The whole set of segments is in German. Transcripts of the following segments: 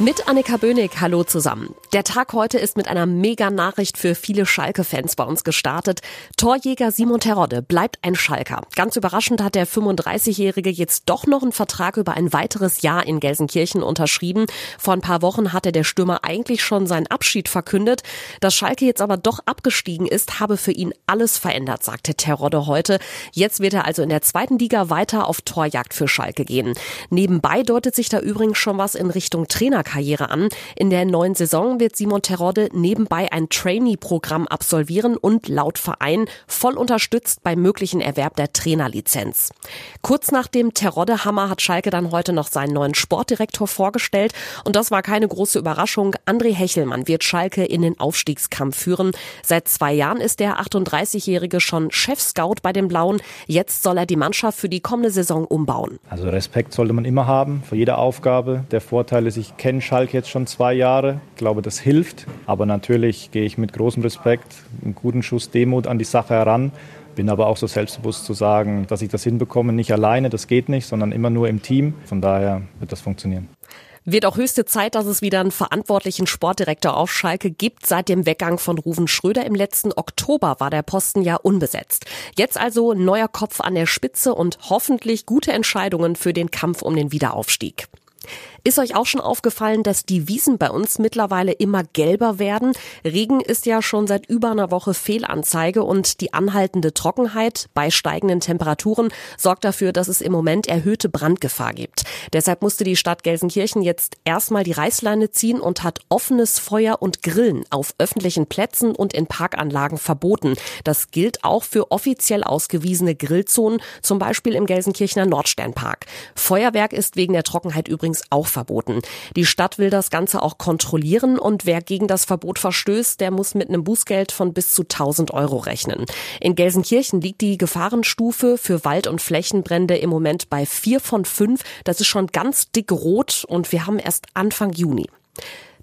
Mit Annika Bönig, hallo zusammen. Der Tag heute ist mit einer Mega-Nachricht für viele Schalke-Fans bei uns gestartet. Torjäger Simon Terodde bleibt ein Schalker. Ganz überraschend hat der 35-Jährige jetzt doch noch einen Vertrag über ein weiteres Jahr in Gelsenkirchen unterschrieben. Vor ein paar Wochen hatte der Stürmer eigentlich schon seinen Abschied verkündet. Dass Schalke jetzt aber doch abgestiegen ist, habe für ihn alles verändert, sagte Terodde heute. Jetzt wird er also in der zweiten Liga weiter auf Torjagd für Schalke gehen. Nebenbei deutet sich da übrigens schon was in Richtung Trainer Trainerkarriere an. In der neuen Saison wird Simon Terodde nebenbei ein Trainee-Programm absolvieren und laut Verein voll unterstützt beim möglichen Erwerb der Trainerlizenz. Kurz nach dem Terodde-Hammer hat Schalke dann heute noch seinen neuen Sportdirektor vorgestellt und das war keine große Überraschung. André Hechelmann wird Schalke in den Aufstiegskampf führen. Seit zwei Jahren ist der 38-Jährige schon Chef-Scout bei den Blauen. Jetzt soll er die Mannschaft für die kommende Saison umbauen. Also Respekt sollte man immer haben vor jeder Aufgabe. Der Vorteil ist, ich kenne kenne Schalke jetzt schon zwei Jahre. Ich glaube, das hilft. Aber natürlich gehe ich mit großem Respekt, einem guten Schuss Demut an die Sache heran. Bin aber auch so selbstbewusst zu sagen, dass ich das hinbekomme, nicht alleine, das geht nicht, sondern immer nur im Team. Von daher wird das funktionieren. Wird auch höchste Zeit, dass es wieder einen verantwortlichen Sportdirektor auf Schalke gibt. Seit dem Weggang von Ruven Schröder im letzten Oktober war der Posten ja unbesetzt. Jetzt also neuer Kopf an der Spitze und hoffentlich gute Entscheidungen für den Kampf um den Wiederaufstieg. Ist euch auch schon aufgefallen, dass die Wiesen bei uns mittlerweile immer gelber werden? Regen ist ja schon seit über einer Woche Fehlanzeige und die anhaltende Trockenheit bei steigenden Temperaturen sorgt dafür, dass es im Moment erhöhte Brandgefahr gibt. Deshalb musste die Stadt Gelsenkirchen jetzt erstmal die Reißleine ziehen und hat offenes Feuer und Grillen auf öffentlichen Plätzen und in Parkanlagen verboten. Das gilt auch für offiziell ausgewiesene Grillzonen, zum Beispiel im Gelsenkirchener Nordsternpark. Feuerwerk ist wegen der Trockenheit übrigens auch verboten. Die Stadt will das Ganze auch kontrollieren und wer gegen das Verbot verstößt, der muss mit einem Bußgeld von bis zu 1000 Euro rechnen. In Gelsenkirchen liegt die Gefahrenstufe für Wald- und Flächenbrände im Moment bei vier von fünf. Das ist schon ganz dick rot und wir haben erst Anfang Juni.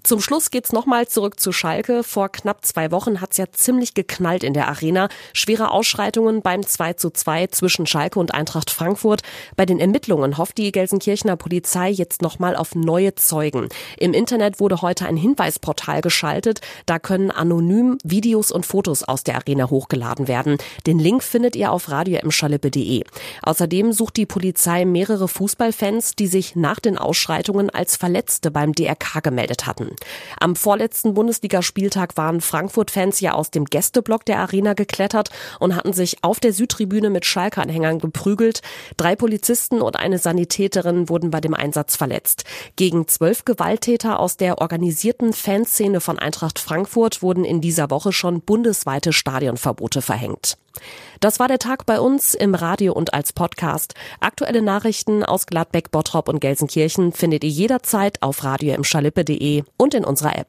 Zum Schluss geht's nochmal zurück zu Schalke. Vor knapp zwei Wochen hat's ja ziemlich geknallt in der Arena. Schwere Ausschreitungen beim 2 zu 2 zwischen Schalke und Eintracht Frankfurt. Bei den Ermittlungen hofft die Gelsenkirchener Polizei jetzt nochmal auf neue Zeugen. Im Internet wurde heute ein Hinweisportal geschaltet. Da können anonym Videos und Fotos aus der Arena hochgeladen werden. Den Link findet ihr auf radioemschalippe.de. Außerdem sucht die Polizei mehrere Fußballfans, die sich nach den Ausschreitungen als Verletzte beim DRK gemeldet hatten. Am vorletzten Bundesligaspieltag waren Frankfurt-Fans ja aus dem Gästeblock der Arena geklettert und hatten sich auf der Südtribüne mit Schalke-Anhängern geprügelt. Drei Polizisten und eine Sanitäterin wurden bei dem Einsatz verletzt. Gegen zwölf Gewalttäter aus der organisierten Fanszene von Eintracht Frankfurt wurden in dieser Woche schon bundesweite Stadionverbote verhängt. Das war der Tag bei uns im Radio und als Podcast. Aktuelle Nachrichten aus Gladbeck, Bottrop und Gelsenkirchen findet ihr jederzeit auf radio und in unserer App.